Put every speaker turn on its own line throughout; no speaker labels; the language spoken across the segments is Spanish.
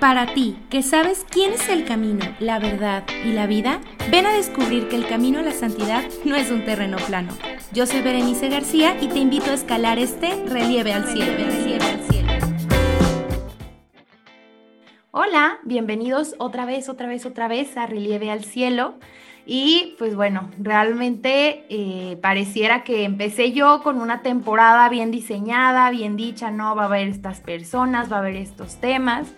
Para ti, que sabes quién es el camino, la verdad y la vida, ven a descubrir que el camino a la santidad no es un terreno plano. Yo soy Berenice García y te invito a escalar este relieve al cielo. Hola, bienvenidos otra vez, otra vez, otra vez a Relieve al Cielo. Y pues bueno, realmente eh, pareciera que empecé yo con una temporada bien diseñada, bien dicha, no va a haber estas personas, va a haber estos temas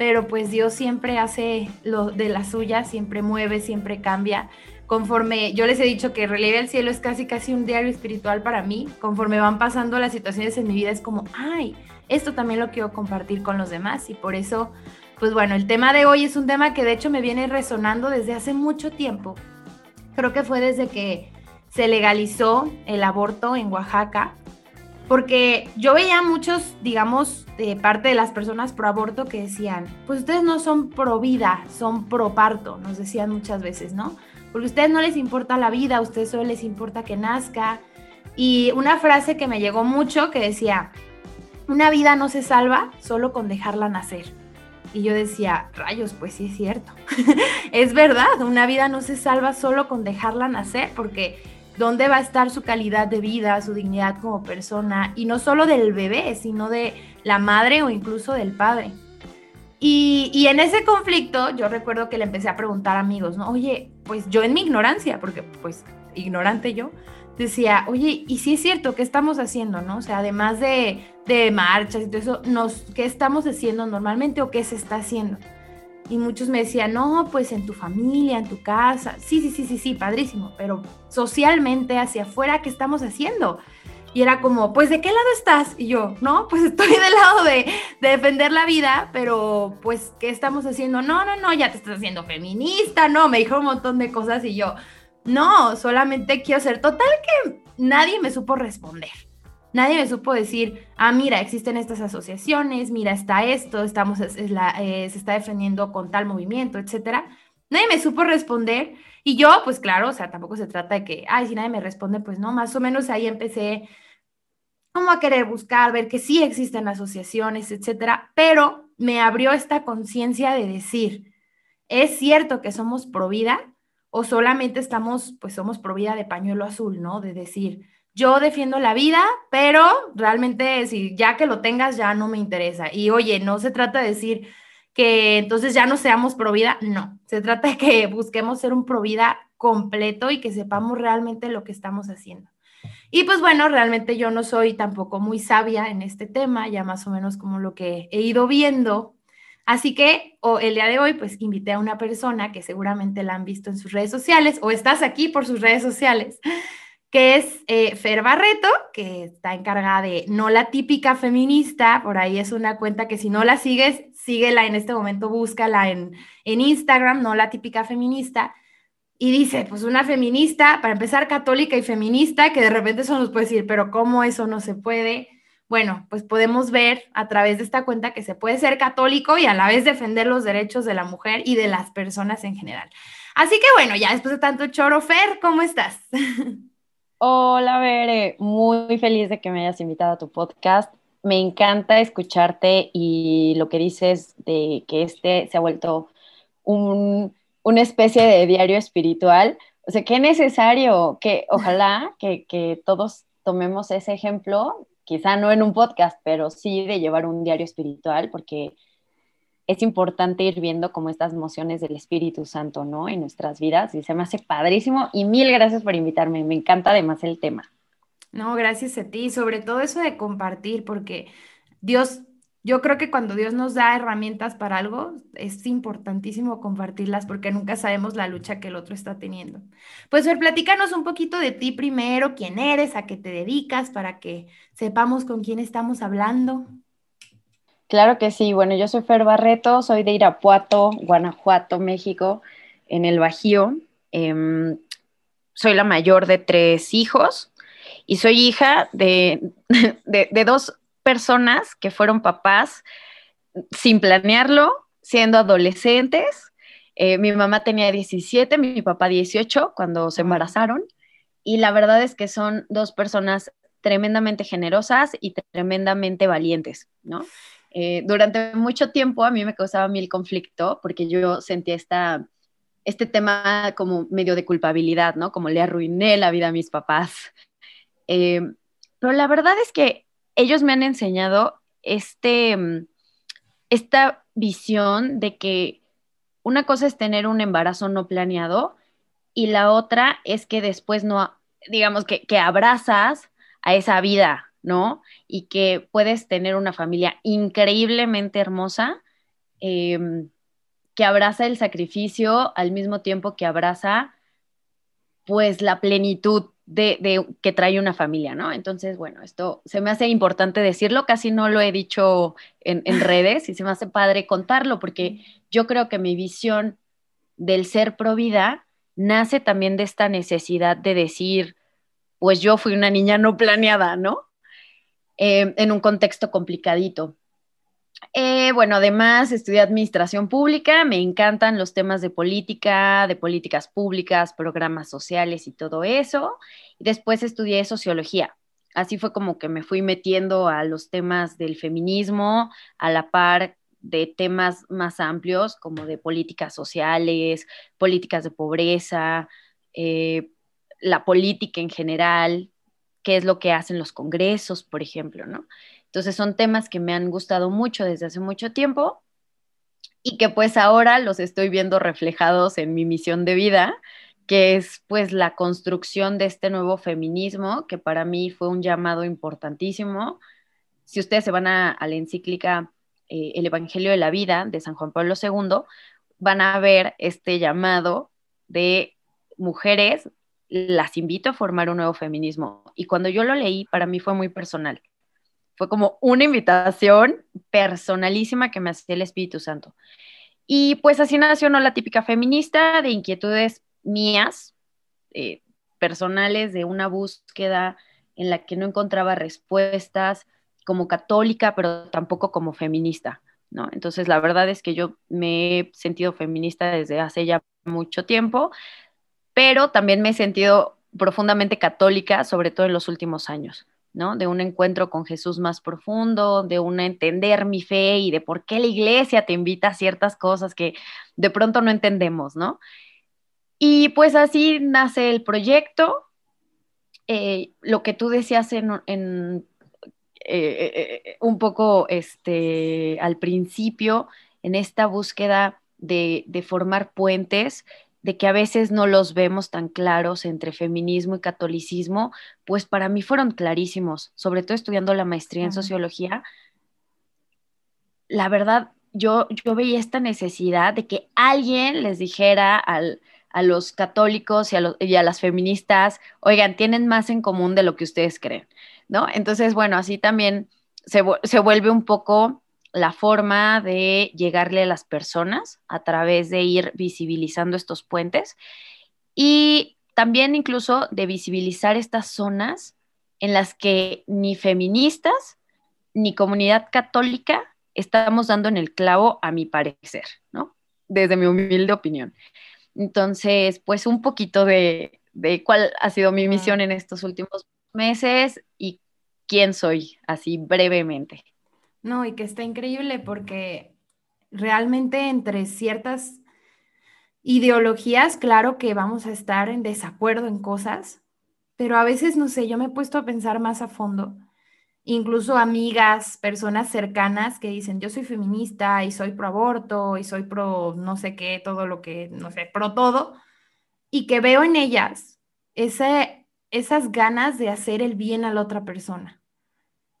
pero pues Dios siempre hace lo de la suya, siempre mueve, siempre cambia. Conforme yo les he dicho que Relieve al Cielo es casi casi un diario espiritual para mí, conforme van pasando las situaciones en mi vida es como, ay, esto también lo quiero compartir con los demás y por eso, pues bueno, el tema de hoy es un tema que de hecho me viene resonando desde hace mucho tiempo. Creo que fue desde que se legalizó el aborto en Oaxaca porque yo veía muchos, digamos, de parte de las personas pro aborto que decían, pues ustedes no son pro vida, son pro parto, nos decían muchas veces, ¿no? Porque a ustedes no les importa la vida, a ustedes solo les importa que nazca. Y una frase que me llegó mucho que decía, una vida no se salva solo con dejarla nacer. Y yo decía, rayos, pues sí es cierto. es verdad, una vida no se salva solo con dejarla nacer, porque dónde va a estar su calidad de vida, su dignidad como persona, y no solo del bebé, sino de la madre o incluso del padre. Y, en ese conflicto yo recuerdo que le empecé a preguntar a amigos, ¿no? Oye, pues yo en mi ignorancia, porque pues ignorante yo, decía, oye, ¿y si es cierto qué estamos haciendo, no? O sea, además de, de marchas y todo eso, nos, ¿qué estamos haciendo normalmente o qué se está haciendo? Y muchos me decían, no, pues en tu familia, en tu casa. Sí, sí, sí, sí, sí, padrísimo. Pero socialmente, hacia afuera, ¿qué estamos haciendo? Y era como, pues, ¿de qué lado estás? Y yo, no, pues estoy del lado de, defender la vida, pero pues, ¿qué estamos haciendo? No, no, no, ya te estás haciendo feminista, no, me dijo un montón de cosas y yo, no, solamente quiero ser total que nadie me supo responder. Nadie me supo decir, ah, mira, existen estas asociaciones, mira, está esto, estamos, eh, se está defendiendo con tal movimiento, etcétera. Nadie me supo responder y yo, pues claro, o sea, tampoco se trata de que, ay, si nadie me responde, pues no, más o menos ahí empecé como a querer buscar, ver que sí existen asociaciones, etcétera, pero me abrió esta conciencia de decir, ¿es cierto que somos pro vida o solamente estamos, pues somos pro vida de pañuelo azul, ¿no? De decir, yo defiendo la vida, pero realmente si ya que lo tengas ya no me interesa. Y oye, no se trata de decir que entonces ya no seamos pro vida, no, se trata de que busquemos ser un pro vida completo y que sepamos realmente lo que estamos haciendo. Y pues bueno, realmente yo no soy tampoco muy sabia en este tema, ya más o menos como lo que he ido viendo. Así que el día de hoy pues invité a una persona que seguramente la han visto en sus redes sociales o estás aquí por sus redes sociales, que es eh, Fer Barreto, que está encargada de No la típica feminista, por ahí es una cuenta que si no la sigues, síguela en este momento, búscala en, en Instagram, No la típica feminista. Y dice, pues una feminista, para empezar, católica y feminista, que de repente eso nos puede decir, pero ¿cómo eso no se puede? Bueno, pues podemos ver a través de esta cuenta que se puede ser católico y a la vez defender los derechos de la mujer y de las personas en general. Así que bueno, ya después de tanto choro, Fer, ¿cómo estás?
Hola, Bere, muy feliz de que me hayas invitado a tu podcast. Me encanta escucharte y lo que dices de que este se ha vuelto un, una especie de diario espiritual. O sea, qué necesario que ojalá que, que todos tomemos ese ejemplo, quizá no en un podcast, pero sí de llevar un diario espiritual, porque es importante ir viendo como estas emociones del Espíritu Santo, ¿no? En nuestras vidas y se me hace padrísimo y mil gracias por invitarme, me encanta además el tema.
No, gracias a ti, sobre todo eso de compartir, porque Dios, yo creo que cuando Dios nos da herramientas para algo, es importantísimo compartirlas porque nunca sabemos la lucha que el otro está teniendo. Pues, ver, platícanos un poquito de ti primero, quién eres, a qué te dedicas, para que sepamos con quién estamos hablando.
Claro que sí. Bueno, yo soy Fer Barreto, soy de Irapuato, Guanajuato, México, en el Bajío. Em, soy la mayor de tres hijos y soy hija de, dos personas que fueron papás sin planearlo, siendo adolescentes. Eh, mi mamá tenía 17, mi papá 18 cuando se embarazaron. Y la verdad es que son dos personas tremendamente generosas y tremendamente valientes, ¿no? Eh, durante mucho tiempo a mí me causaba mil conflicto porque yo sentía esta, este tema como medio de culpabilidad, ¿no? Como le arruiné la vida a mis papás. Eh, pero la verdad es que ellos me han enseñado este, mm, esta visión de que una cosa es tener un embarazo no planeado y la otra es que después no, digamos que, que abrazas a esa vida, ¿no? Y que puedes tener una familia increíblemente hermosa em, que abraza el sacrificio al mismo tiempo que abraza pues la plenitud de, que trae una familia, ¿no? Entonces, bueno, esto se me hace importante decirlo, casi no lo he dicho en, en redes y se me hace padre contarlo porque yo creo que mi visión del ser pro vida nace también de esta necesidad de decir, pues yo fui una niña no planeada, ¿no? Eh, en un contexto complicadito. Eh, bueno, además estudié administración pública, me encantan los temas de política, de políticas públicas, programas sociales y todo eso. Después estudié sociología. Así fue como que me fui metiendo a los temas del feminismo, a la par de temas más amplios como de políticas sociales, políticas de pobreza, eh, la política en general, qué es lo que hacen los congresos, por ejemplo, ¿no? Entonces son temas que me han gustado mucho desde hace mucho tiempo y que pues ahora los estoy viendo reflejados en mi misión de vida, que es pues la construcción de este nuevo feminismo, que para mí fue un llamado importantísimo. Si ustedes se van a, la encíclica eh, El Evangelio de la Vida de San Juan Pablo II, van a ver este llamado de mujeres las invito a formar un nuevo feminismo. Y cuando yo lo leí, para mí fue muy personal. Fue como una invitación personalísima que me hacía el Espíritu Santo. Y pues así nació ¿no? la típica feminista de inquietudes mías, eh, personales, de una búsqueda en la que no encontraba respuestas como católica, pero tampoco como feminista. ¿no? Entonces, la verdad es que yo me he sentido feminista desde hace ya mucho tiempo, pero también me he sentido profundamente católica, sobre todo en los últimos años, ¿no? De un encuentro con Jesús más profundo, de un entender mi fe y de por qué la iglesia te invita a ciertas cosas que de pronto no entendemos, ¿no? Y pues así nace el proyecto. Eh, lo que tú decías en, eh, eh, un poco este, al principio, en esta búsqueda de, de formar puentes, de que a veces no los vemos tan claros entre feminismo y catolicismo, pues para mí fueron clarísimos, sobre todo estudiando la maestría en sociología. La verdad, yo, yo veía esta necesidad de que alguien les dijera a los católicos y a, y a, las feministas, oigan, tienen más en común de lo que ustedes creen, ¿no? Entonces, bueno, así también se, se vuelve un poco la forma de llegarle a las personas a través de ir visibilizando estos puentes y también incluso de visibilizar estas zonas en las que ni feministas ni comunidad católica estamos dando en el clavo, a mi parecer, ¿no? Desde mi humilde opinión. Entonces, pues un poquito de, de cuál ha sido mi misión en estos últimos meses y quién soy, así brevemente.
No, y que está increíble porque realmente entre ciertas ideologías, claro que vamos a estar en desacuerdo en cosas, pero a veces, no sé, yo me he puesto a pensar más a fondo, incluso amigas, personas cercanas que dicen, yo soy feminista y soy pro aborto y soy pro no sé qué, todo lo que, no sé, pro todo, y que veo en ellas ese, esas ganas de hacer el bien a la otra persona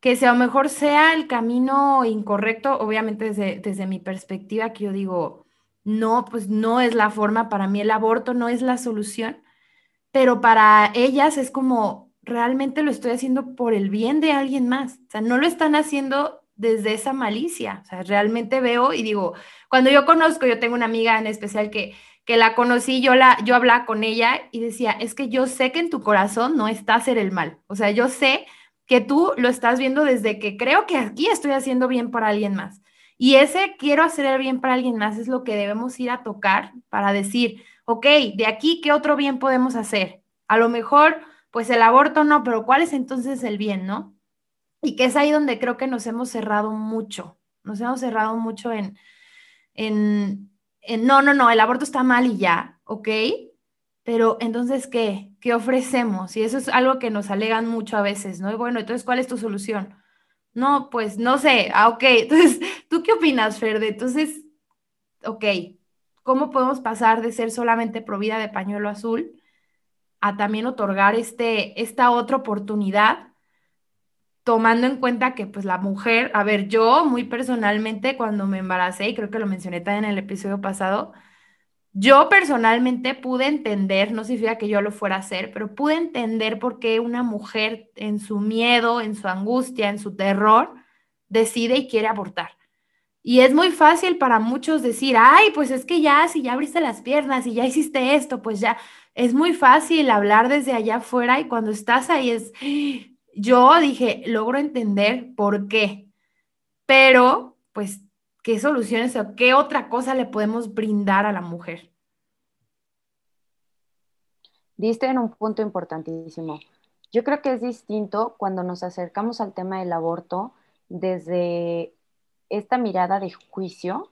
que si a lo mejor sea el camino incorrecto, obviamente desde, desde mi perspectiva, que yo digo, no, pues no es la forma, para mí el aborto no es la solución, pero para ellas es como, realmente lo estoy haciendo por el bien de alguien más, o sea, no lo están haciendo desde esa malicia, o sea, realmente veo y digo, cuando yo conozco, yo tengo una amiga en especial que, que la conocí, yo, la, yo hablaba con ella y decía, es que yo sé que en tu corazón no está hacer el mal, o sea, yo sé que tú lo estás viendo desde que creo que aquí estoy haciendo bien para alguien más. Y ese quiero hacer el bien para alguien más es lo que debemos ir a tocar para decir, ok, de aquí, ¿qué otro bien podemos hacer? A lo mejor, pues el aborto no, pero ¿cuál es entonces el bien, no? Y que es ahí donde creo que nos hemos cerrado mucho, nos hemos cerrado mucho en, en, en, no, no, no, el aborto está mal y ya, ¿ok? Pero entonces, ¿qué? ¿Qué ofrecemos? Y eso es algo que nos alegan mucho a veces, ¿no? Y bueno, entonces, ¿cuál es tu solución? No, pues no sé, ah, ok. Entonces, ¿tú qué opinas, Ferde? Entonces, ok, ¿cómo podemos pasar de ser solamente provida de pañuelo azul a también otorgar este, esta otra oportunidad? tomando en cuenta que pues la mujer, a ver, yo muy personalmente cuando me embaracé, y creo que lo mencioné también en el episodio pasado, yo personalmente pude entender, no significa que yo lo fuera a hacer, pero pude entender por qué una mujer en su miedo, en su angustia, en su terror, decide y quiere abortar. Y es muy fácil para muchos decir, ay, pues es que ya, si ya abriste las piernas y ya hiciste esto, pues ya, es muy fácil hablar desde allá afuera y cuando estás ahí es, yo dije, logro entender por qué, pero pues qué soluciones o qué otra cosa le podemos brindar a la mujer.
Diste en un punto importantísimo. Yo creo que es distinto cuando nos acercamos al tema del aborto desde esta mirada de juicio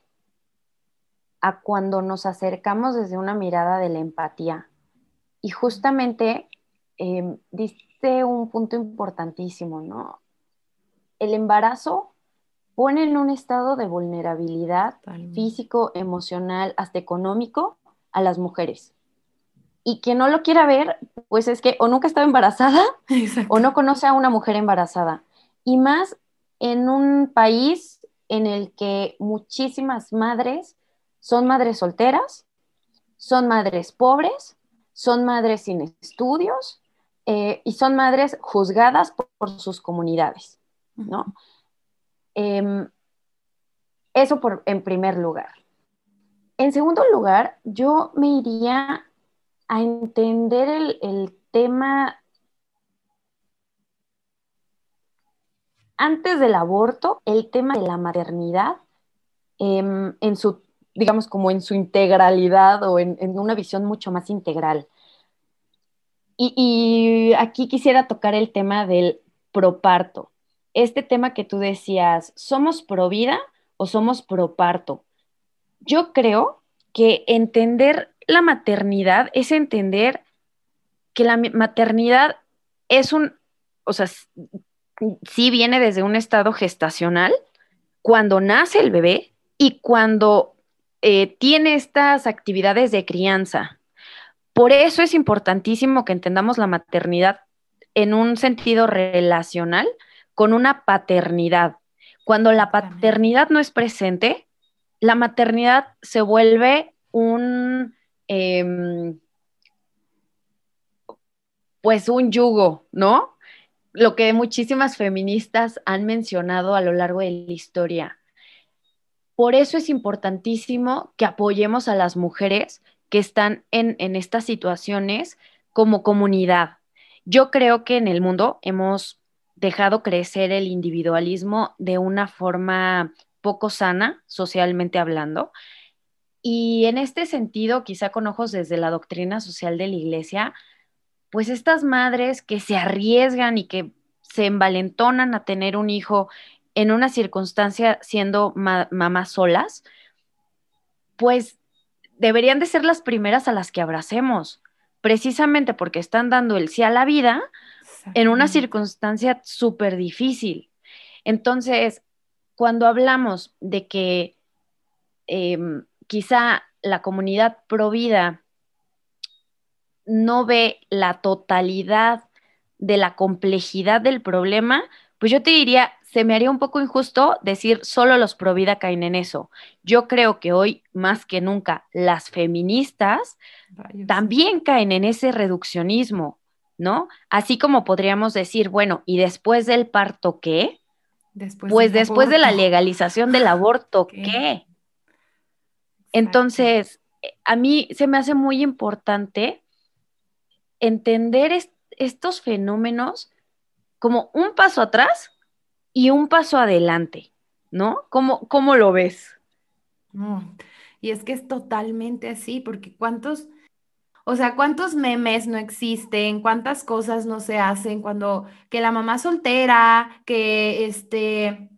a cuando nos acercamos desde una mirada de la empatía. Y justamente em, diste un punto importantísimo, ¿no? El embarazo pone en un estado de vulnerabilidad físico, emocional, hasta económico a las mujeres. Y quien no lo quiera ver, pues es que o nunca estado embarazada o no conoce a una mujer embarazada. Y más en un país en el que muchísimas madres son madres solteras, son madres pobres, son madres sin estudios eh, y son madres juzgadas por, sus comunidades, ¿no? Em, eso por, en primer lugar. En segundo lugar, yo me iría a entender el, tema antes del aborto, el tema de la maternidad em, en su, digamos, como en su integralidad o en, una visión mucho más integral. Y, y, aquí quisiera tocar el tema del proparto este tema que tú decías, ¿somos pro vida o somos pro parto? Yo creo que entender la maternidad es entender que la maternidad es un, o sea, sí viene desde un estado gestacional, cuando nace el bebé y cuando eh, tiene estas actividades de crianza. Por eso es importantísimo que entendamos la maternidad en un sentido relacional, con una paternidad. Cuando la paternidad no es presente, la maternidad se vuelve un, em, pues un yugo, ¿no? Lo que muchísimas feministas han mencionado a lo largo de la historia. Por eso es importantísimo que apoyemos a las mujeres que están en, en estas situaciones como comunidad. Yo creo que en el mundo hemos dejado crecer el individualismo de una forma poco sana, socialmente hablando. Y en este sentido, quizá con ojos desde la doctrina social de la iglesia, pues estas madres que se arriesgan y que se envalentonan a tener un hijo en una circunstancia siendo mamás solas, pues deberían de ser las primeras a las que abracemos, precisamente porque están dando el sí a la vida, en una circunstancia súper difícil. Entonces, cuando hablamos de que em, quizá la comunidad provida no ve la totalidad de la complejidad del problema, pues yo te diría, se me haría un poco injusto decir solo los provida caen en eso. Yo creo que hoy, más que nunca, las feministas también caen en ese reduccionismo. ¿No? Así como podríamos decir, bueno, ¿y después del parto qué? pues después de la legalización del aborto, ¿qué? Entonces, a mí se me hace muy importante entender estos fenómenos como un paso atrás y un paso adelante, ¿no? ¿Cómo, cómo lo ves?
y es que es totalmente así, porque ¿cuántos o sea, ¿cuántos memes no existen? ¿Cuántas cosas no se hacen cuando que la mamá soltera, que este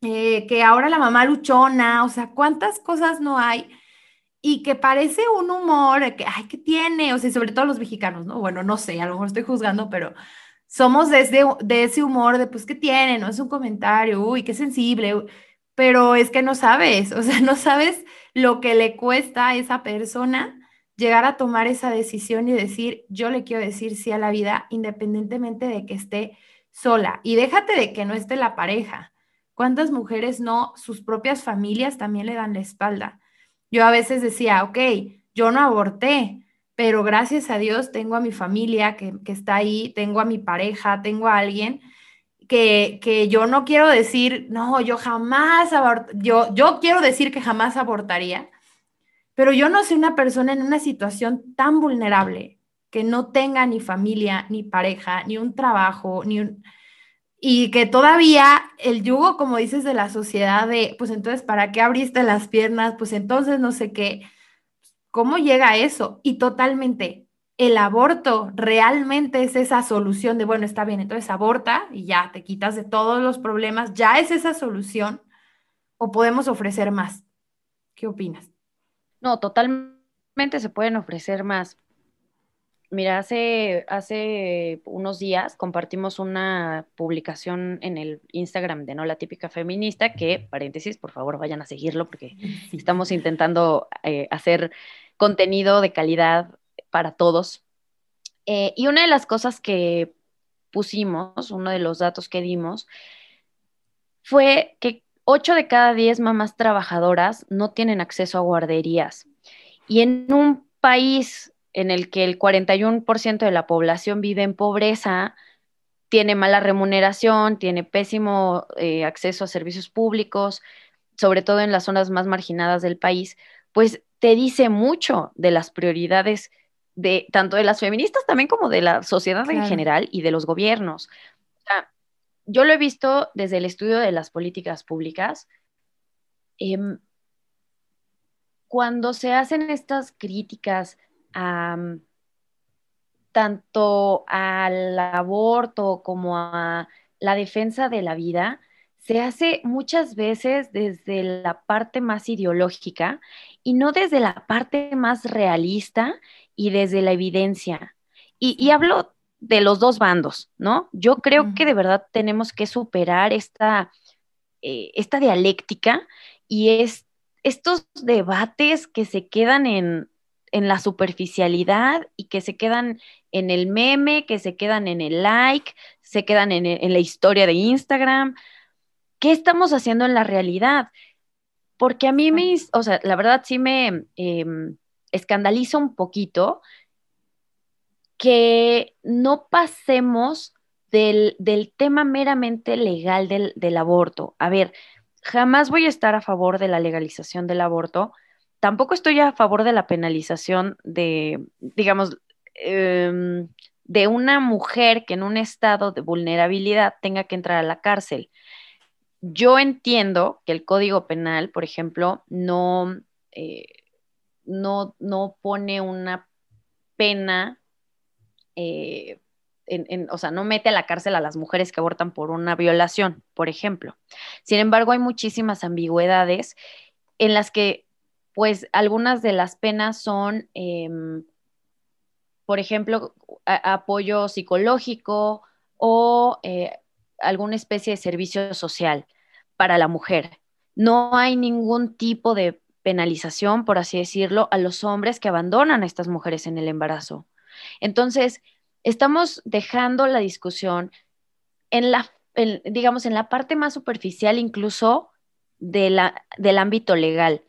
eh, que ahora la mamá luchona, o sea, cuántas cosas no hay y que parece un humor, que, ay, ¿qué tiene? O sea, sobre todo los mexicanos, ¿no? Bueno, no sé, a lo mejor estoy juzgando, pero somos desde de ese humor de, pues, ¿qué tiene? No es un comentario, uy, qué sensible, pero es que no sabes, o sea, no sabes lo que le cuesta a esa persona llegar a tomar esa decisión y decir, yo le quiero decir sí a la vida independientemente de que esté sola. Y déjate de que no esté la pareja. ¿Cuántas mujeres no, sus propias familias también le dan la espalda? Yo a veces decía, ok, yo no aborté, pero gracias a Dios tengo a mi familia que, está ahí, tengo a mi pareja, tengo a alguien que, que yo no quiero decir, no, yo jamás yo, yo quiero decir que jamás abortaría, pero yo no soy una persona en una situación tan vulnerable que no tenga ni familia, ni pareja, ni un trabajo, ni un... Y que todavía el yugo, como dices, de la sociedad de, pues entonces, ¿para qué abriste las piernas? Pues entonces no sé qué. ¿Cómo llega a eso? Y totalmente, el aborto realmente es esa solución de, bueno, está bien, entonces aborta y ya te quitas de todos los problemas, ya es esa solución o podemos ofrecer más. ¿Qué opinas?
No, totalmente se pueden ofrecer más. Mira, hace, hace unos días compartimos una publicación en el Instagram de No la Típica Feminista, que, paréntesis, por favor vayan a seguirlo porque estamos intentando eh, hacer contenido de calidad para todos. Eh, y una de las cosas que pusimos, uno de los datos que dimos, fue que 8 de cada 10 mamás trabajadoras no tienen acceso a guarderías. Y en un país en el que el 41% de la población vive en pobreza, tiene mala remuneración, tiene pésimo eh, acceso a servicios públicos, sobre todo en las zonas más marginadas del país, pues te dice mucho de las prioridades de tanto de las feministas también como de la sociedad en general y de los gobiernos. Yo lo he visto desde el estudio de las políticas públicas. Em, cuando se hacen estas críticas tanto al aborto como a la defensa de la vida, se hace muchas veces desde la parte más ideológica y no desde la parte más realista y desde la evidencia. Y, hablo de los dos bandos, ¿no? Yo creo que de verdad tenemos que superar esta, eh, esta dialéctica y es, estos debates que se quedan en, en la superficialidad y que se quedan en el meme, que se quedan en el like, se quedan en, la historia de Instagram. ¿Qué estamos haciendo en la realidad? Porque a mí me, o sea, la verdad sí me em, escandaliza un poquito que no pasemos del, tema meramente legal del, del aborto. A ver, jamás voy a estar a favor de la legalización del aborto, tampoco estoy a favor de la penalización de, digamos, em, de una mujer que en un estado de vulnerabilidad tenga que entrar a la cárcel. Yo entiendo que el Código Penal, por ejemplo, no, eh, no, no, pone una pena, eh, o sea, no mete a la cárcel a las mujeres que abortan por una violación, por ejemplo. Sin embargo, hay muchísimas ambigüedades en las que pues algunas de las penas son, em, por ejemplo, apoyo psicológico o eh, alguna especie de servicio social para la mujer. No hay ningún tipo de penalización, por así decirlo, a los hombres que abandonan a estas mujeres en el embarazo. Entonces, estamos dejando la discusión en la, digamos, en la parte más superficial incluso del ámbito legal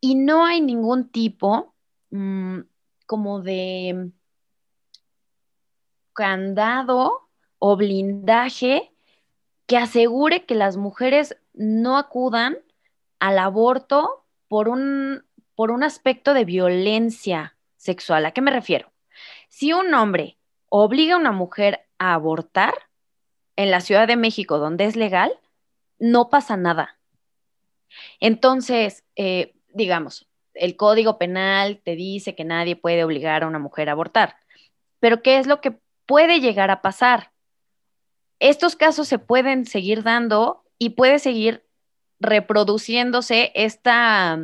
y no hay ningún tipo mm, como de candado o blindaje que asegure que las mujeres no acudan al aborto por un, por un aspecto de violencia sexual. ¿A qué me refiero? Si un hombre obliga a una mujer a abortar en la Ciudad de México, donde es legal, no pasa nada. Entonces, eh, digamos, el código penal te dice que nadie puede obligar a una mujer a abortar, pero ¿qué es lo que puede llegar a pasar? Estos casos se pueden seguir dando y puede seguir reproduciéndose esta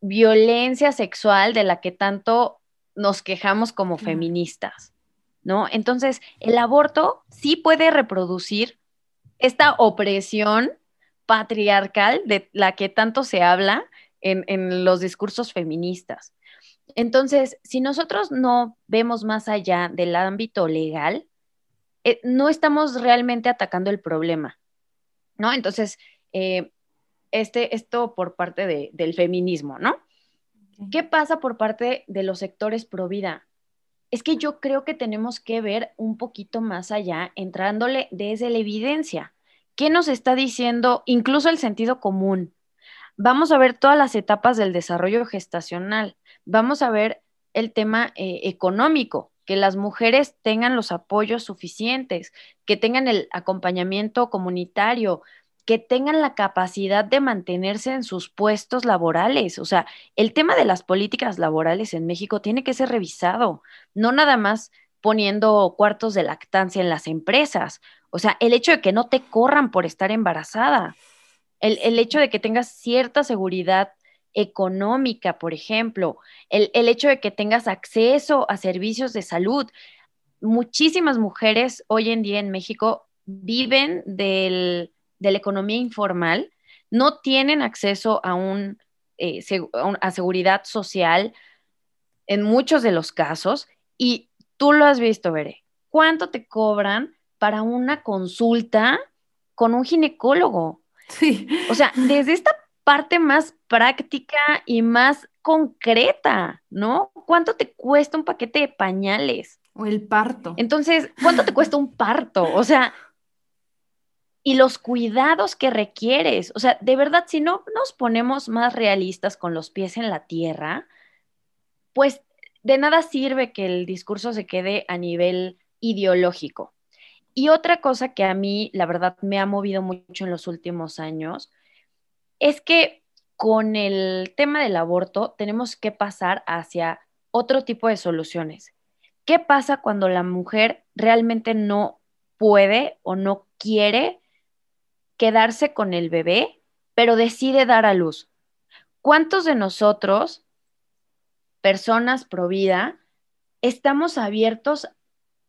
violencia sexual de la que tanto nos quejamos como feministas, ¿no? Entonces, el aborto sí puede reproducir esta opresión patriarcal de la que tanto se habla en, los discursos feministas. Entonces, si nosotros no vemos más allá del ámbito legal, eh, no estamos realmente atacando el problema, ¿no? Entonces, eh, este, esto por parte del feminismo, ¿no? ¿Qué pasa por parte de los sectores pro vida? Es que yo creo que tenemos que ver un poquito más allá, entrándole desde la evidencia. ¿Qué nos está diciendo incluso el sentido común? Vamos a ver todas las etapas del desarrollo gestacional. Vamos a ver el tema eh, económico, que las mujeres tengan los apoyos suficientes, que tengan el acompañamiento comunitario, que tengan la capacidad de mantenerse en sus puestos laborales. O sea, el tema de las políticas laborales en México tiene que ser revisado, no nada más poniendo cuartos de lactancia en las empresas. O sea, el hecho de que no te corran por estar embarazada, el, hecho de que tengas cierta seguridad económica, por ejemplo, el, el hecho de que tengas acceso a servicios de salud. Muchísimas mujeres hoy en día en México viven del, de la economía informal no tienen acceso a, un, eh, a seguridad social en muchos de los casos y tú lo has visto, Veré. ¿Cuánto te cobran para una consulta con un ginecólogo?
Sí.
O sea, desde esta parte más práctica y más concreta, ¿no? ¿Cuánto te cuesta un paquete de pañales?
O el parto.
Entonces, ¿cuánto te cuesta un parto? O sea, y los cuidados que requieres. O sea, de verdad, si no nos ponemos más realistas con los pies en la tierra, pues de nada sirve que el discurso se quede a nivel ideológico. Y otra cosa que a mí, la verdad, me ha movido mucho en los últimos años, es que con el tema del aborto tenemos que pasar hacia otro tipo de soluciones. ¿Qué pasa cuando la mujer realmente no puede o no quiere quedarse con el bebé, pero decide dar a luz. ¿Cuántos de nosotros, personas pro vida, estamos abiertos,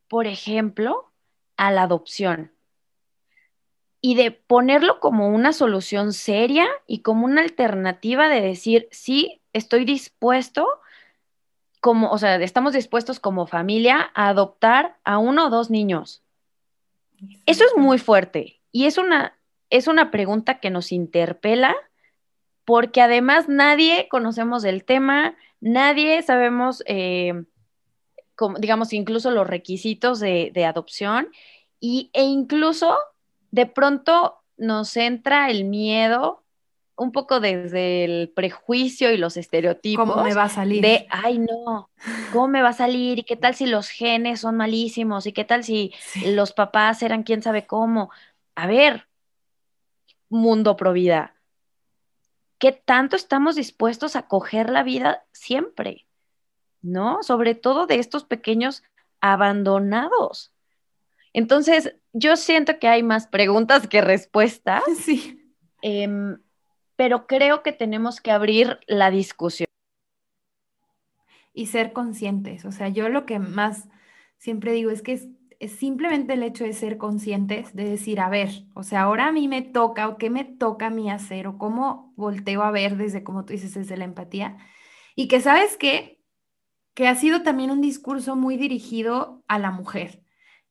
por ejemplo, a la adopción? Y de ponerlo como una solución seria y como una alternativa de decir, sí, estoy dispuesto, como, o sea, estamos dispuestos como familia a adoptar a uno o dos niños. Eso es muy fuerte y es una es una pregunta que nos interpela porque además nadie conocemos el tema, nadie sabemos, eh, digamos, incluso los requisitos de, adopción y, e incluso de pronto nos entra el miedo un poco desde el prejuicio y los estereotipos.
¿Cómo me va a salir?
De, ay, no, ¿cómo me va a salir? ¿Y qué tal si los genes son malísimos? ¿Y qué tal si los papás eran quién sabe cómo? A ver, mundo pro vida? ¿Qué tanto estamos dispuestos a coger la vida siempre? ¿No? Sobre todo de estos pequeños abandonados. Entonces, yo siento que hay más preguntas que respuestas.
Sí.
Em, pero creo que tenemos que abrir la discusión.
Y ser conscientes. O sea, yo lo que más siempre digo es que es es simplemente el hecho de ser conscientes, de decir, a ver, o sea, ahora a mí me toca o qué me toca a mí hacer o cómo volteo a ver desde, como tú dices, desde la empatía. Y que sabes qué, que ha sido también un discurso muy dirigido a la mujer.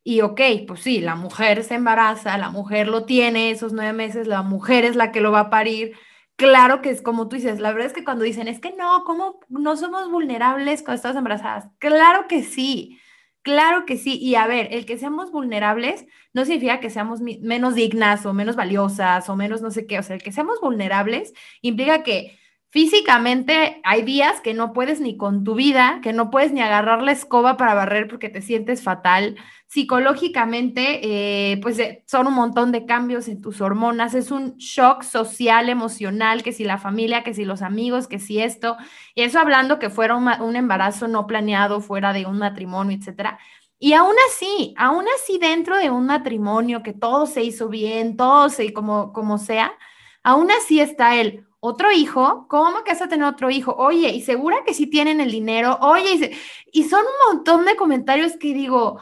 Y ok, pues sí, la mujer se embaraza, la mujer lo tiene esos nueve meses, la mujer es la que lo va a parir. Claro que es como tú dices, la verdad es que cuando dicen, es que no, ¿cómo no somos vulnerables cuando estamos embarazadas? Claro que sí. Claro que sí. Y a ver, el que seamos vulnerables no significa que seamos menos dignas o menos valiosas o menos no sé qué. O sea, el que seamos vulnerables implica que físicamente hay días que no puedes ni con tu vida, que no puedes ni agarrar la escoba para barrer porque te sientes fatal. Psicológicamente, eh, pues eh, son un montón de cambios en tus hormonas. Es un shock social, emocional, que si la familia, que si los amigos, que si esto. Y eso hablando que fuera un, embarazo no planeado, fuera de un matrimonio, etcétera. Y aún así, aún así dentro de un matrimonio que todo se hizo bien, todo se como, como sea, Aún así está él, otro hijo, ¿cómo que vas a tener otro hijo? Oye, y segura que sí tienen el dinero, oye, y, son un montón de comentarios que digo,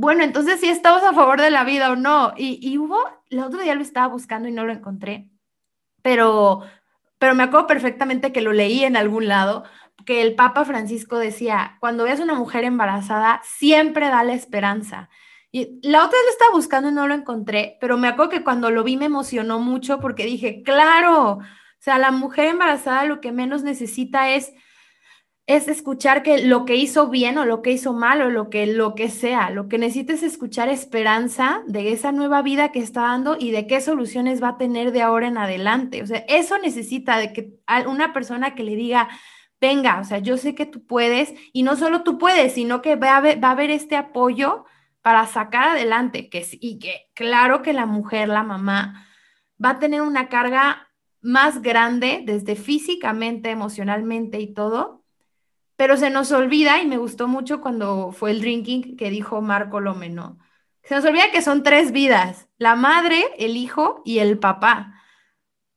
bueno, entonces sí estamos a favor de la vida o no. Y, y hubo, el otro día lo estaba buscando y no lo encontré, pero, pero me acuerdo perfectamente que lo leí en algún lado, que el Papa Francisco decía, cuando veas una mujer embarazada, siempre da la esperanza. Y la otra vez lo estaba buscando y no lo encontré, pero me acuerdo que cuando lo vi me emocionó mucho porque dije, claro, o sea, la mujer embarazada lo que menos necesita es, es escuchar que lo que hizo bien o lo que hizo mal o lo que, lo que sea. Lo que necesita es escuchar esperanza de esa nueva vida que está dando y de qué soluciones va a tener de ahora en adelante. O sea, eso necesita de que una persona que le diga, venga, o sea, yo sé que tú puedes y no solo tú puedes, sino que va a haber, va a haber este apoyo para sacar adelante, que, y que claro que la mujer, la mamá, va a tener una carga más grande, desde físicamente, emocionalmente y todo, pero se nos olvida, y me gustó mucho cuando fue el drinking que dijo Marco Lomeno, se nos olvida que son tres vidas, la madre, el hijo y el papá.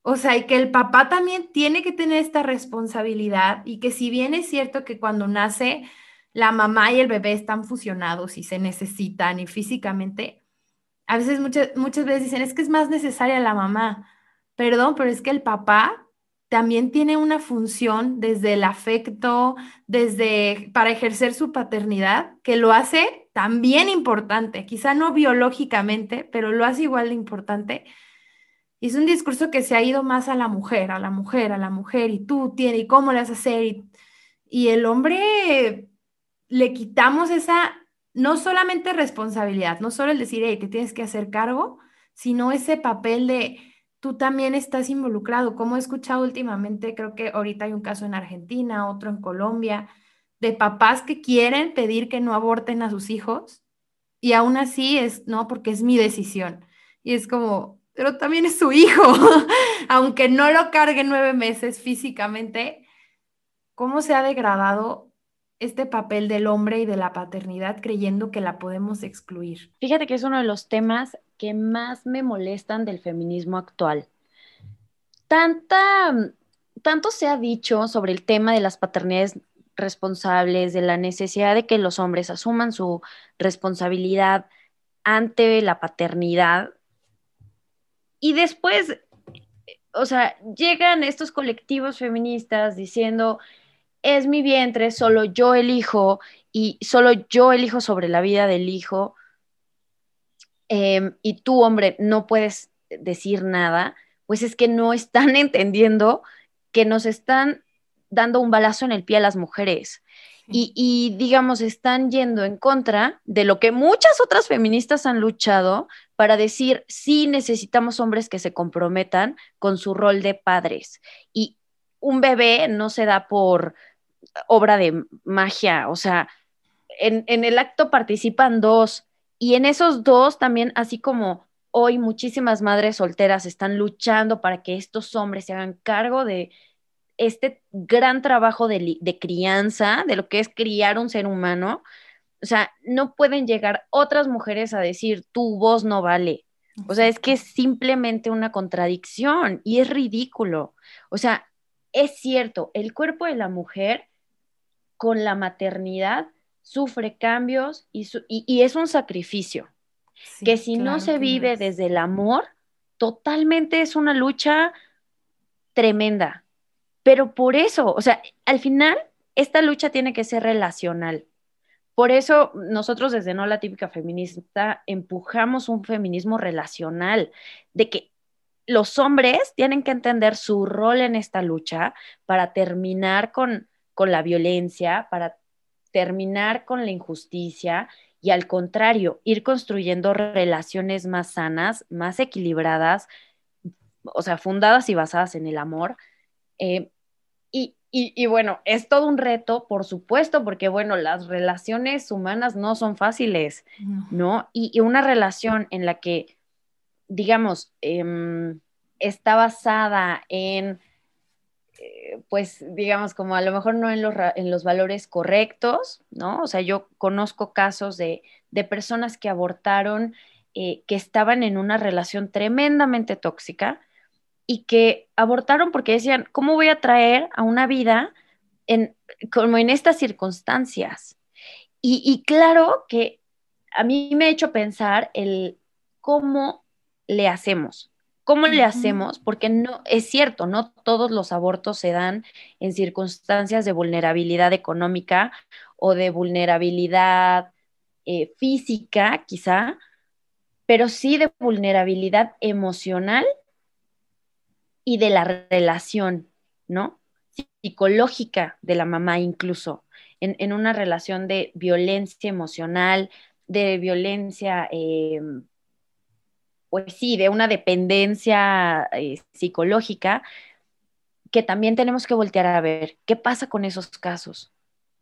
O sea, y que el papá también tiene que tener esta responsabilidad y que si bien es cierto que cuando nace la mamá y el bebé están fusionados y se necesitan y físicamente, a veces muchas, muchas veces dicen, es que es más necesaria la mamá perdón, pero es que el papá también tiene una función desde el afecto, desde para ejercer su paternidad, que lo hace también importante, quizá no biológicamente, pero lo hace igual de importante. Y es un discurso que se ha ido más a la mujer, a la mujer, a la mujer, y tú tienes, y cómo le vas a hacer. Y, y el hombre le quitamos esa, no solamente responsabilidad, no solo el decir, hey, te tienes que hacer cargo, sino ese papel de, tú también estás involucrado. Como he escuchado últimamente, creo que ahorita hay un caso en Argentina, otro en Colombia, de papás que quieren pedir que no aborten a sus hijos y aún así es, no, porque es mi decisión. Y es como, pero también es su hijo, aunque no lo cargue nueve meses físicamente, ¿cómo se ha degradado este papel del hombre y de la paternidad creyendo que la podemos excluir?
Fíjate que es uno de los temas que más me molestan del feminismo actual. Tanta, tanto se ha dicho sobre el tema de las paternidades responsables, de la necesidad de que los hombres asuman su responsabilidad ante la paternidad. Y después, o sea, llegan estos colectivos feministas diciendo, es mi vientre, solo yo elijo y solo yo elijo sobre la vida del hijo. Em, y tú, hombre, no puedes decir nada, pues es que no están entendiendo que nos están dando un balazo en el pie a las mujeres. Y, y, digamos, están yendo en contra de lo que muchas otras feministas han luchado para decir, sí necesitamos hombres que se comprometan con su rol de padres. Y un bebé no se da por obra de magia, o sea, en, en el acto participan dos, y en esos dos también, así como hoy muchísimas madres solteras están luchando para que estos hombres se hagan cargo de este gran trabajo de, crianza, de lo que es criar un ser humano. O sea, no pueden llegar otras mujeres a decir, tu voz no vale. O sea, es que es simplemente una contradicción y es ridículo. O sea, es cierto, el cuerpo de la mujer con la maternidad sufre cambios y, es un sacrificio, que si no se vive desde el amor, totalmente es una lucha tremenda. Pero por eso, o sea, al final, esta lucha tiene que ser relacional. Por eso nosotros desde No la Típica Feminista empujamos un feminismo relacional, de que los hombres tienen que entender su rol en esta lucha para terminar con, con la violencia, para terminar con la injusticia y al contrario, ir construyendo relaciones más sanas, más equilibradas, o sea, fundadas y basadas en el amor. Eh, y, bueno, es todo un reto, por supuesto, porque bueno, las relaciones humanas no son fáciles, ¿no? Y, una relación en la que, digamos, em, está basada en pues digamos, como a lo mejor no en los, en los valores correctos, ¿no? O sea, yo conozco casos de, personas que abortaron, eh, que estaban en una relación tremendamente tóxica y que abortaron porque decían, ¿cómo voy a traer a una vida en, como en estas circunstancias? Y, y claro que a mí me ha hecho pensar el cómo le hacemos. ¿Cómo le hacemos? Porque no es cierto, no todos los abortos se dan en circunstancias de vulnerabilidad económica o de vulnerabilidad eh, física, quizá, pero sí de vulnerabilidad emocional y de la relación, ¿no? Psicológica de la mamá incluso, en, una relación de violencia emocional, de violencia, em, pues sí, de una dependencia eh, psicológica, que también tenemos que voltear a ver qué pasa con esos casos,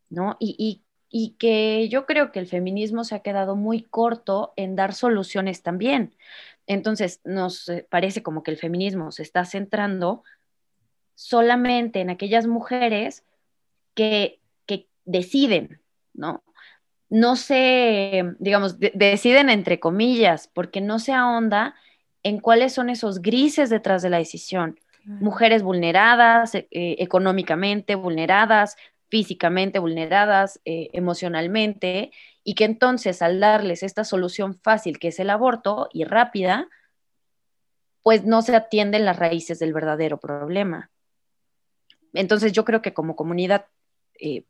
¿no? Y, y que yo creo que el feminismo se ha quedado muy corto en dar soluciones también. Entonces, nos eh, parece como que el feminismo se está centrando solamente en aquellas mujeres que, que deciden, ¿no? No se, digamos, deciden entre comillas, porque no se ahonda en cuáles son esos grises detrás de la decisión. Mujeres vulneradas, eh, económicamente vulneradas, físicamente vulneradas, eh, emocionalmente, y que entonces al darles esta solución fácil que es el aborto y rápida, pues no se atienden las raíces del verdadero problema. Entonces yo creo que como comunidad, eh,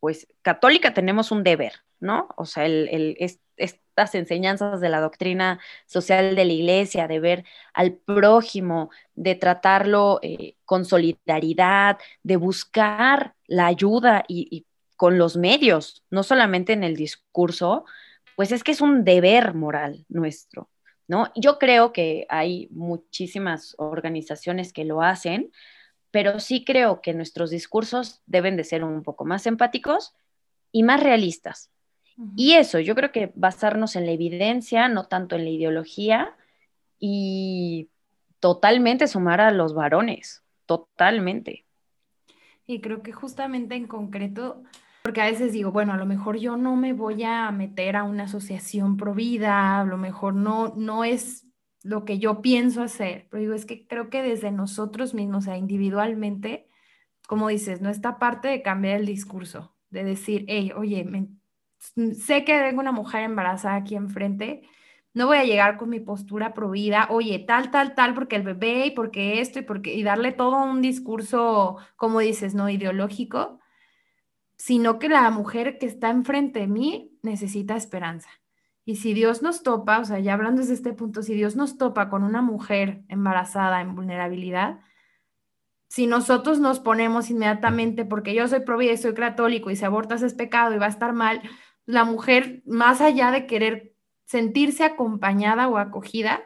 pues católica tenemos un deber, ¿no? O sea, el, estas enseñanzas de la doctrina social de la iglesia, de ver al prójimo, de tratarlo eh, con solidaridad, de buscar la ayuda y, con los medios, no solamente en el discurso, pues es que es un deber moral nuestro, ¿no? Yo creo que hay muchísimas organizaciones que lo hacen, pero sí creo que nuestros discursos deben de ser un poco más empáticos y más realistas. Y eso, yo creo que basarnos en la evidencia, no tanto en la ideología, y totalmente sumar a los varones, totalmente.
Y creo que justamente en concreto, porque a veces digo, bueno, a lo mejor yo no me voy a meter a una asociación pro vida, a lo mejor no, no es lo que yo pienso hacer, pero digo, es que creo que desde nosotros mismos, o sea, individualmente, como dices, no está parte de cambiar el discurso, de decir, hey, oye, me, sé que tengo una mujer embarazada aquí enfrente, no voy a llegar con mi postura prohibida, oye, tal, tal, tal, porque el bebé y porque esto y porque, y darle todo un discurso, como dices, no ideológico, sino que la mujer que está enfrente de mí necesita esperanza. Y si Dios nos topa, o sea, ya hablando desde este punto, si Dios nos topa con una mujer embarazada en vulnerabilidad, si nosotros nos ponemos inmediatamente, porque yo soy pro y soy católico y si abortas es pecado y va a estar mal, la mujer, más allá de querer sentirse acompañada o acogida,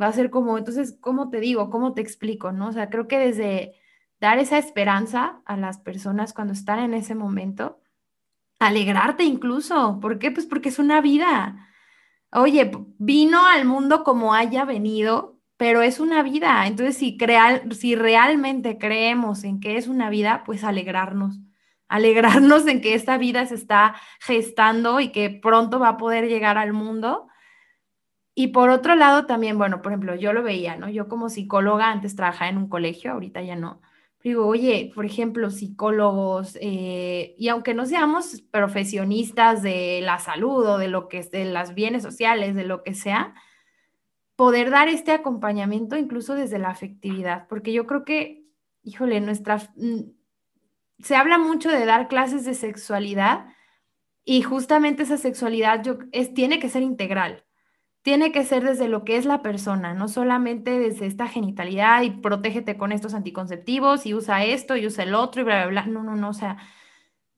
va a ser como, entonces, ¿cómo te digo? ¿Cómo te explico? ¿No? O sea, creo que desde dar esa esperanza a las personas cuando están en ese momento, alegrarte incluso. ¿Por qué? Pues porque es una vida. Oye, vino al mundo como haya venido, pero es una vida. Entonces, si, si realmente creemos en que es una vida, pues alegrarnos alegrarnos en que esta vida se está gestando y que pronto va a poder llegar al mundo. Y por otro lado también, bueno, por ejemplo, yo lo veía, ¿no? Yo como psicóloga antes trabajaba en un colegio, ahorita ya no. Digo, oye, por ejemplo, psicólogos, eh, y aunque no seamos profesionistas de la salud o de lo que es de las bienes sociales, de lo que sea, poder dar este acompañamiento incluso desde la afectividad, porque yo creo que, híjole, nuestra, se habla mucho de dar clases de sexualidad y justamente esa sexualidad es, tiene que ser integral, tiene que ser desde lo que es la persona, no solamente desde esta genitalidad y protégete con estos anticonceptivos y usa esto y usa el otro y bla, bla, bla. No, no, no, o sea,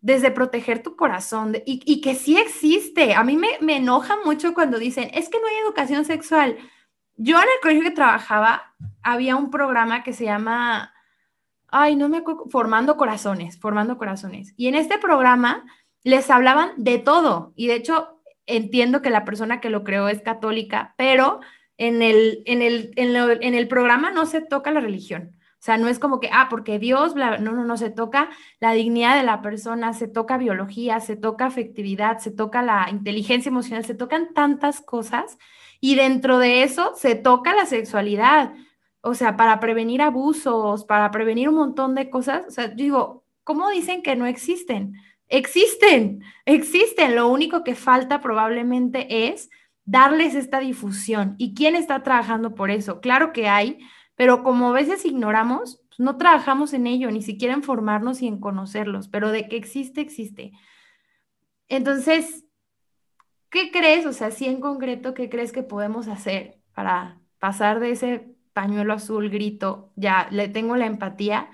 desde proteger tu corazón y, que sí existe. A mí me, me enoja mucho cuando dicen, es que no hay educación sexual. Yo en el colegio que trabajaba había un programa que se llama ay, no me acuerdo, formando corazones, formando corazones. Y en este programa les hablaban de todo. Y de hecho, entiendo que la persona que lo creó es católica, pero en el, en el, en, el programa no se toca la religión. O sea, no es como que, ah, porque Dios, no, no, no, se toca la dignidad de la persona, se toca biología, se toca afectividad, se toca la inteligencia emocional, se tocan tantas cosas y dentro de eso se toca la sexualidad o sea, para prevenir abusos, para prevenir un montón de cosas. O sea, digo, ¿cómo dicen que no existen? Existen, existen. Lo único que falta probablemente es darles esta difusión. ¿Y quién está trabajando por eso? Claro que hay, pero como a veces ignoramos, pues, no trabajamos en ello, ni siquiera en formarnos y en conocerlos, pero de que existe, existe. Entonces, ¿qué crees? O sea, sí en concreto, ¿qué crees que podemos hacer para pasar de ese pañuelo azul grito, ya le tengo la empatía?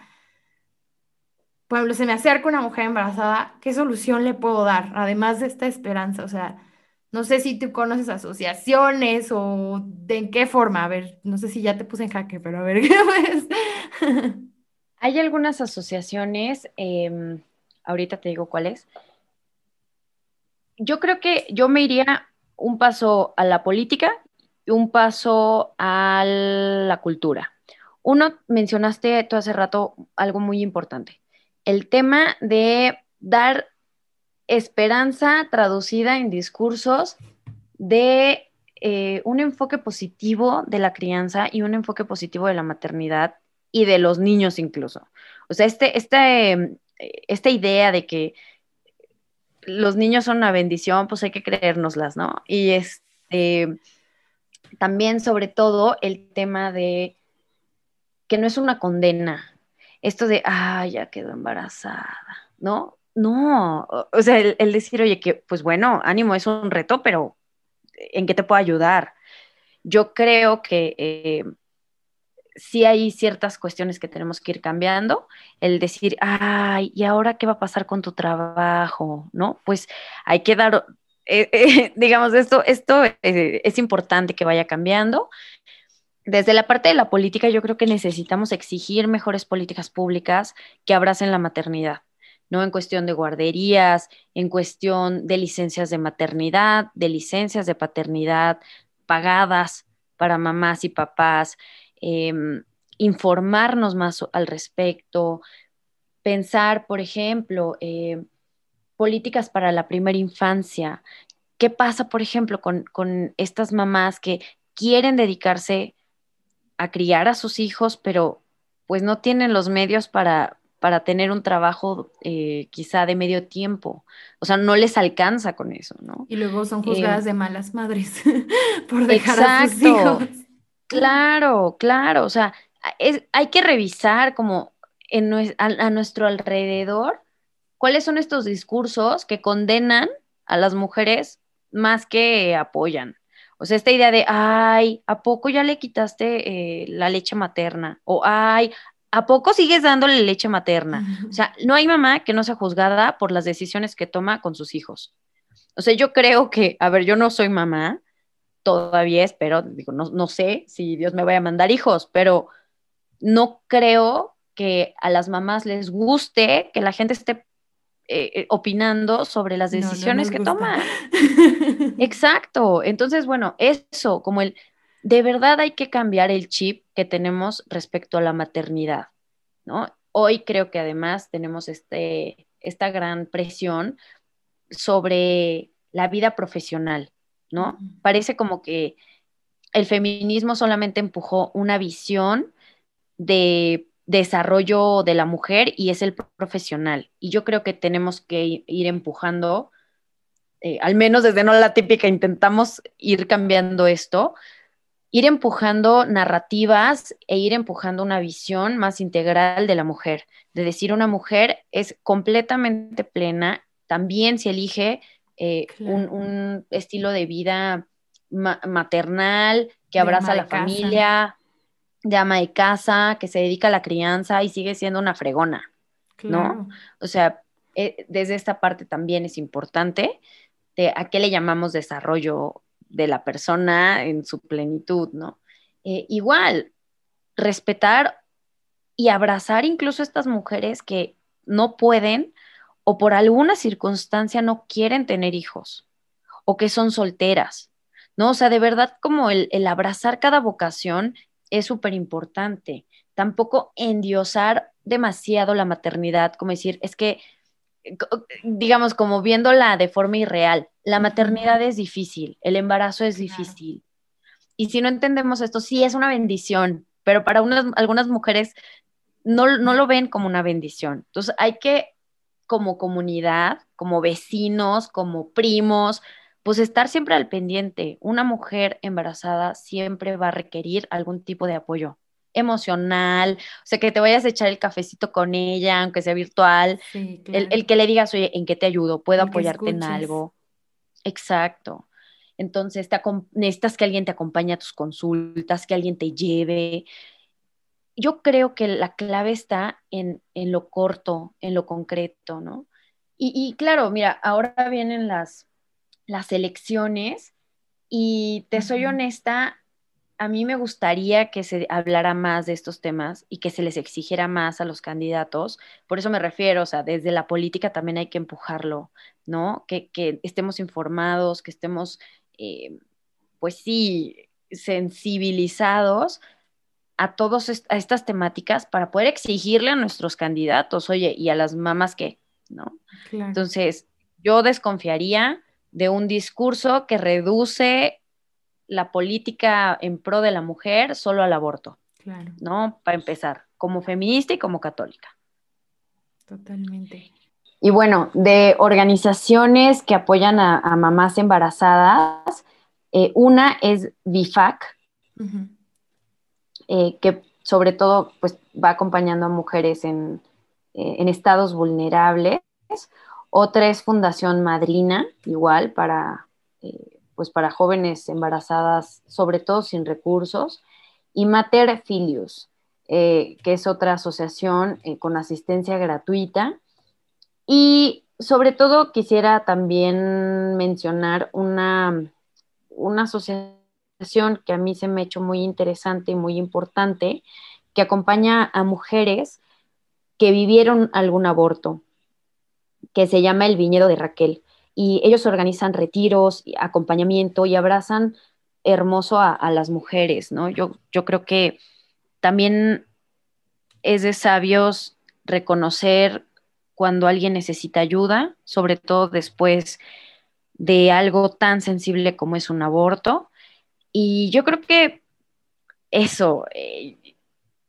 Pueblo, se me acerca una mujer embarazada, ¿qué solución le puedo dar? Además de esta esperanza, o sea, no sé si tú conoces asociaciones o de en qué forma. A ver, no sé si ya te puse en jaque, pero a ver qué ves.
Hay algunas asociaciones, em, ahorita te digo cuáles. Yo creo que yo me iría un paso a la política un paso a la cultura. Uno, mencionaste tú hace rato algo muy importante, el tema de dar esperanza traducida en discursos de eh, un enfoque positivo de la crianza y un enfoque positivo de la maternidad y de los niños incluso. O sea, este, este, esta idea de que los niños son una bendición, pues hay que creérnoslas, ¿no? Y este, también sobre todo el tema de que no es una condena, esto de, ah, ya quedó embarazada, ¿no? No, o sea, el, decir, oye, que pues bueno, ánimo, es un reto, pero ¿en qué te puedo ayudar? Yo creo que eh, sí hay ciertas cuestiones que tenemos que ir cambiando. El decir, ay, ¿y ahora qué va a pasar con tu trabajo? ¿No? Pues hay que dar, eh, eh, digamos, esto, esto es importante que vaya cambiando. Desde la parte de la política, yo creo que necesitamos exigir mejores políticas públicas que abracen la maternidad. ¿no? En cuestión de guarderías, en cuestión de licencias de maternidad, de licencias de paternidad pagadas para mamás y papás, em, informarnos más al respecto, pensar, por ejemplo, em, políticas para la primera infancia. ¿Qué pasa, por ejemplo, con, con estas mamás que quieren dedicarse a criar a sus hijos, pero pues no tienen los medios para, para tener un trabajo eh, quizá de medio tiempo. O sea, no les alcanza con eso, ¿no?
Y luego son juzgadas eh, de malas madres por dejar a sus hijos.
Claro, claro. O sea, hay que revisar como en, a, nuestro alrededor cuáles son estos discursos que condenan a las mujeres más que apoyan. O sea, esta idea de, ay, ¿a poco ya le quitaste eh, la leche materna? O, ay, ¿a poco sigues dándole leche materna? O sea, no hay mamá que no sea juzgada por las decisiones que toma con sus hijos. O sea, yo creo que, a ver, yo no soy mamá, todavía espero, digo, no, no sé si Dios me vaya a mandar hijos, pero no creo que a las mamás les guste que la gente esté eh, eh, opinando sobre las decisiones que toma. Exacto. Entonces, bueno, eso, como el de verdad hay que cambiar el chip que tenemos respecto a la maternidad, ¿no? Hoy creo que además tenemos este, esta gran presión sobre la vida profesional, ¿no? Parece como que el feminismo solamente empujó una visión de desarrollo de la mujer y es el profesional. Y yo creo que tenemos que ir empujando, eh, al menos desde no la típica, intentamos ir cambiando esto, ir empujando narrativas e ir empujando una visión más integral de la mujer, de decir una mujer es completamente plena, también si elige eh, un, estilo de vida maternal que abraza a la familia, de ama de casa, que se dedica a la crianza y sigue siendo una fregona, ¿no? O sea, eh, desde esta parte también es importante de a qué le llamamos desarrollo de la persona en su plenitud, ¿no? Eh, igual, respetar y abrazar incluso a estas mujeres que no pueden o por alguna circunstancia no quieren tener hijos o que son solteras, ¿no? O sea, de verdad como el, el abrazar cada vocación es súper importante. Tampoco endiosar demasiado la maternidad, como decir, es que digamos, como viéndola de forma irreal. La maternidad es difícil, el embarazo es difícil. Y si no entendemos esto, sí es una bendición, pero para unas, algunas mujeres no, no lo ven como una bendición. Entonces hay que, como comunidad, como vecinos, como primos, pues estar siempre al pendiente. Una mujer embarazada siempre va a requerir algún tipo de apoyo emocional, o sea, que te vayas a echar el cafecito con ella, aunque sea virtual, el, que le digas, oye, ¿en qué te ayudo? ¿Puedo apoyarte en algo? Exacto. Entonces, te necesitas que alguien te acompañe a tus consultas, que alguien te lleve. Yo creo que la clave está en, lo corto, en lo concreto, ¿no? Y, claro, mira, ahora vienen las, las elecciones y te soy honesta, a mí me gustaría que se hablara más de estos temas y que se les exigiera más a los candidatos. Por eso me refiero, o sea, desde la política también hay que empujarlo, ¿no? Que, estemos informados, que estemos, eh, pues sí, sensibilizados a todas estas temáticas para poder exigirle a nuestros candidatos, oye, y a las mamás que, ¿no? Entonces, yo desconfiaría de un discurso que reduce la política en pro de la mujer solo al aborto. Claro. ¿No? Para empezar, como feminista y como católica.
Totalmente.
Y bueno, de organizaciones que apoyan a, mamás embarazadas, eh, una es BIFAC, eh, que sobre todo pues, va acompañando a mujeres en, eh, en estados vulnerables. Otra es Fundación Madrina, igual para pues para jóvenes embarazadas, sobre todo sin recursos, y Mater Filius, eh, que es otra asociación eh, con asistencia gratuita. Y sobre todo quisiera también mencionar una, una asociación que a mí se me ha hecho muy interesante y muy importante, que acompaña a mujeres que vivieron algún aborto, que se llama El Viñedo de Raquel y ellos organizan retiros, acompañamiento y abrazan hermoso a, las mujeres, ¿no? Yo, yo creo que también es de sabios reconocer cuando alguien necesita ayuda, sobre todo después de algo tan sensible como es un aborto. Y yo creo que eso, eh,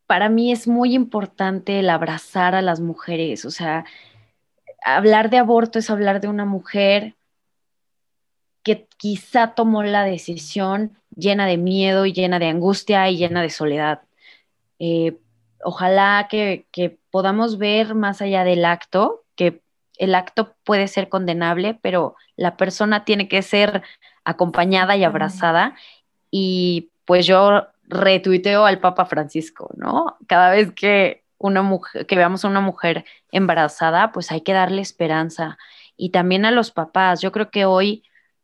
para mí es muy importante el abrazar a las mujeres, o sea, hablar de aborto es hablar de una mujer que quizá tomó la decisión llena de miedo y llena de angustia y llena de soledad. Eh, ojalá que, podamos ver más allá del acto, que el acto puede ser condenable, pero la persona tiene que ser acompañada y abrazada. Y pues yo retuiteo al Papa Francisco, ¿no? Cada vez que una mujer, que veamos a una mujer embarazada, pues hay que darle esperanza. Y también a los papás. Yo creo que hoy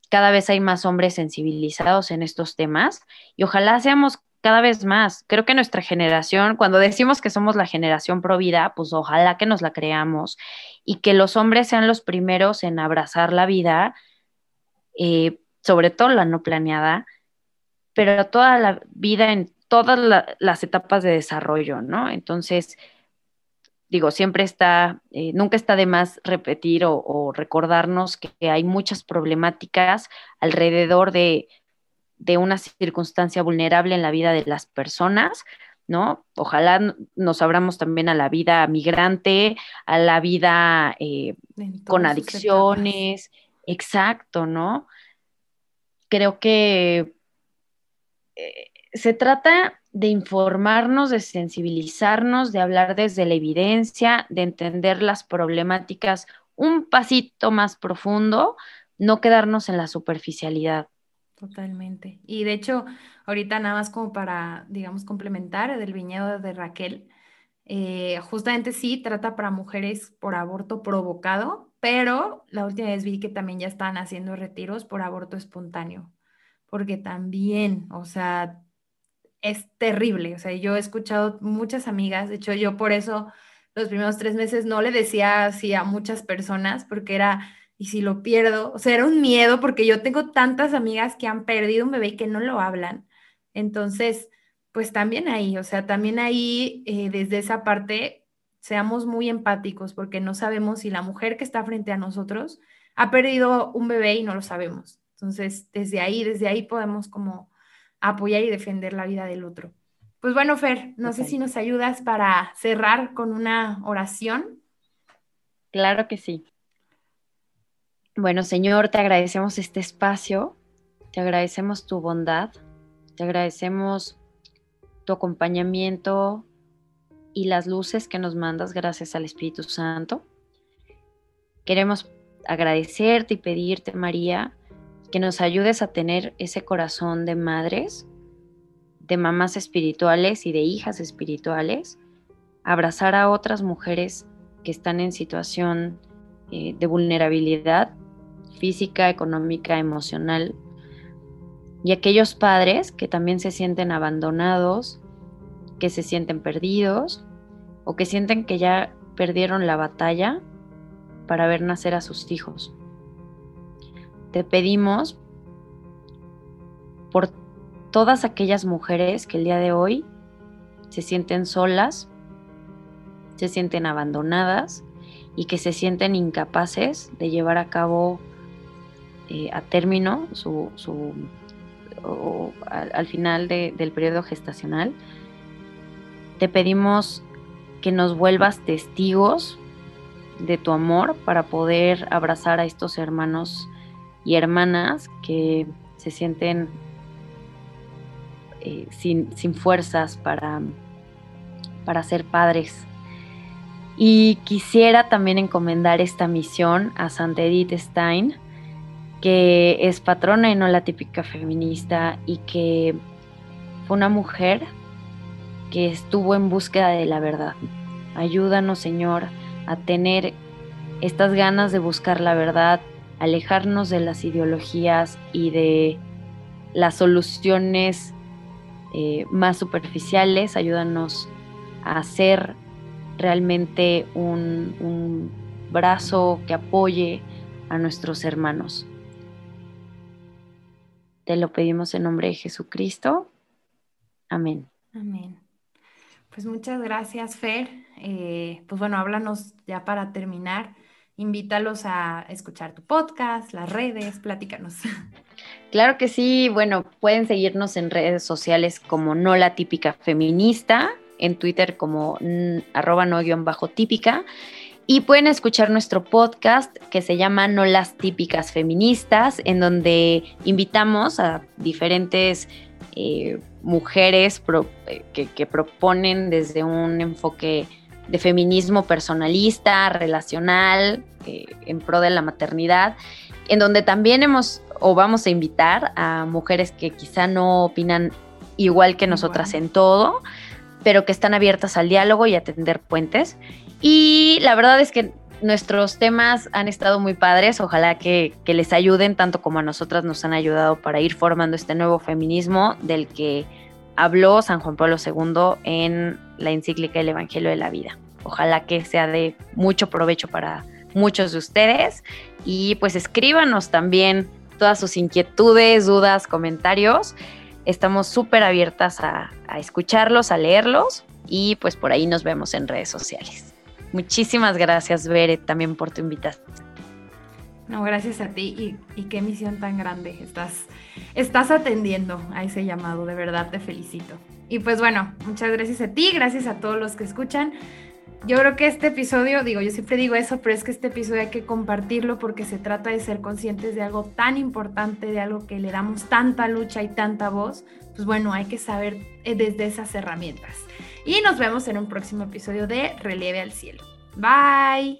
cada vez hay más hombres sensibilizados en estos temas y ojalá seamos cada vez más. Creo que nuestra generación, cuando decimos que somos la generación pro vida, pues ojalá que nos la creamos y que los hombres sean los primeros en abrazar la vida, eh, sobre todo la no planeada, pero toda la vida en todas las etapas de desarrollo, ¿no? Entonces, digo, siempre está, eh, nunca está de más repetir o, recordarnos que hay muchas problemáticas alrededor de, una circunstancia vulnerable en la vida de las personas, ¿no? Ojalá nos abramos también a la vida migrante, a la vida eh, con adicciones, exacto, ¿no? Creo que eh, se trata de informarnos, de sensibilizarnos, de hablar desde la evidencia, de entender las problemáticas un pasito más profundo, no quedarnos en la superficialidad.
Totalmente. Y de hecho, ahorita nada más como para, digamos, complementar del viñedo de Raquel, eh, justamente sí trata para mujeres por aborto provocado, pero la última vez vi que también ya están haciendo retiros por aborto espontáneo, porque también, o sea, es terrible. O sea, yo he escuchado muchas amigas, de hecho yo por eso los primeros tres meses no le decía así a muchas personas porque era, ¿y si lo pierdo? O sea, era un miedo porque yo tengo tantas amigas que han perdido un bebé y que no lo hablan. Entonces, pues también ahí, o sea, también ahí eh, desde esa parte seamos muy empáticos porque no sabemos si la mujer que está frente a nosotros ha perdido un bebé y no lo sabemos. Entonces, desde ahí, desde ahí podemos como apoyar y defender la vida del otro. Pues bueno, Fer, no sé si nos ayudas para cerrar con una oración.
Claro que sí. Bueno, Señor, te agradecemos este espacio, te agradecemos tu bondad, te agradecemos tu acompañamiento y las luces que nos mandas gracias al Espíritu Santo. Queremos agradecerte y pedirte, María, que nos ayudes a tener ese corazón de madres, de mamás espirituales y de hijas espirituales, abrazar a otras mujeres que están en situación eh, de vulnerabilidad física, económica, emocional, y aquellos padres que también se sienten abandonados, que se sienten perdidos o que sienten que ya perdieron la batalla para ver nacer a sus hijos. Te pedimos por todas aquellas mujeres que el día de hoy se sienten solas, se sienten abandonadas y que se sienten incapaces de llevar a cabo eh, a término su, al, final del periodo gestacional. Te pedimos que nos vuelvas testigos de tu amor para poder abrazar a estos hermanos y hermanas que se sienten eh, sin, fuerzas para, para ser padres. Y quisiera también encomendar esta misión a Santa Edith Stein, que es patrona y no la típica feminista y que fue una mujer que estuvo en búsqueda de la verdad. Ayúdanos, Señor, a tener estas ganas de buscar la verdad, alejarnos de las ideologías y de las soluciones eh, más superficiales, ayúdanos a hacer realmente un brazo que apoye a nuestros hermanos. Te lo pedimos en nombre de Jesucristo. Amén.
Amén. Pues muchas gracias, Fer. Eh, pues bueno, háblanos ya para terminar. Invítalos a escuchar tu podcast, las redes, platícanos.
Claro que sí. Bueno, pueden seguirnos en redes sociales como No la Típica Feminista, en Twitter como arroba no guion bajo típica. Y pueden escuchar nuestro podcast que se llama No las típicas feministas, en donde invitamos a diferentes eh, mujeres eh, que, proponen desde un enfoque de feminismo personalista, relacional, eh, en pro de la maternidad, en donde también hemos o vamos a invitar a mujeres que quizá no opinan igual que nosotras en todo, pero que están abiertas al diálogo y a tender puentes. Y la verdad es que nuestros temas han estado muy padres. Ojalá que, les ayuden tanto como a nosotras nos han ayudado para ir formando este nuevo feminismo del que habló San Juan Pablo II en la encíclica El Evangelio de la Vida. Ojalá que sea de mucho provecho para muchos de ustedes y pues escríbanos también todas sus inquietudes, dudas, comentarios. Estamos súper abiertas a escucharlos, a leerlos y pues por ahí nos vemos en redes sociales. Muchísimas gracias, Bere, también por tu invitación.
No, gracias a ti y, qué misión tan grande estás, estás atendiendo a ese llamado, de verdad te felicito. Y pues bueno, muchas gracias a ti, gracias a todos los que escuchan. Yo creo que este episodio, digo, yo siempre digo eso, pero es que este episodio hay que compartirlo porque se trata de ser conscientes de algo tan importante, de algo que le damos tanta lucha y tanta voz. Pues bueno, hay que saber eh, desde esas herramientas. Y nos vemos en un próximo episodio de Relieve al Cielo. Bye.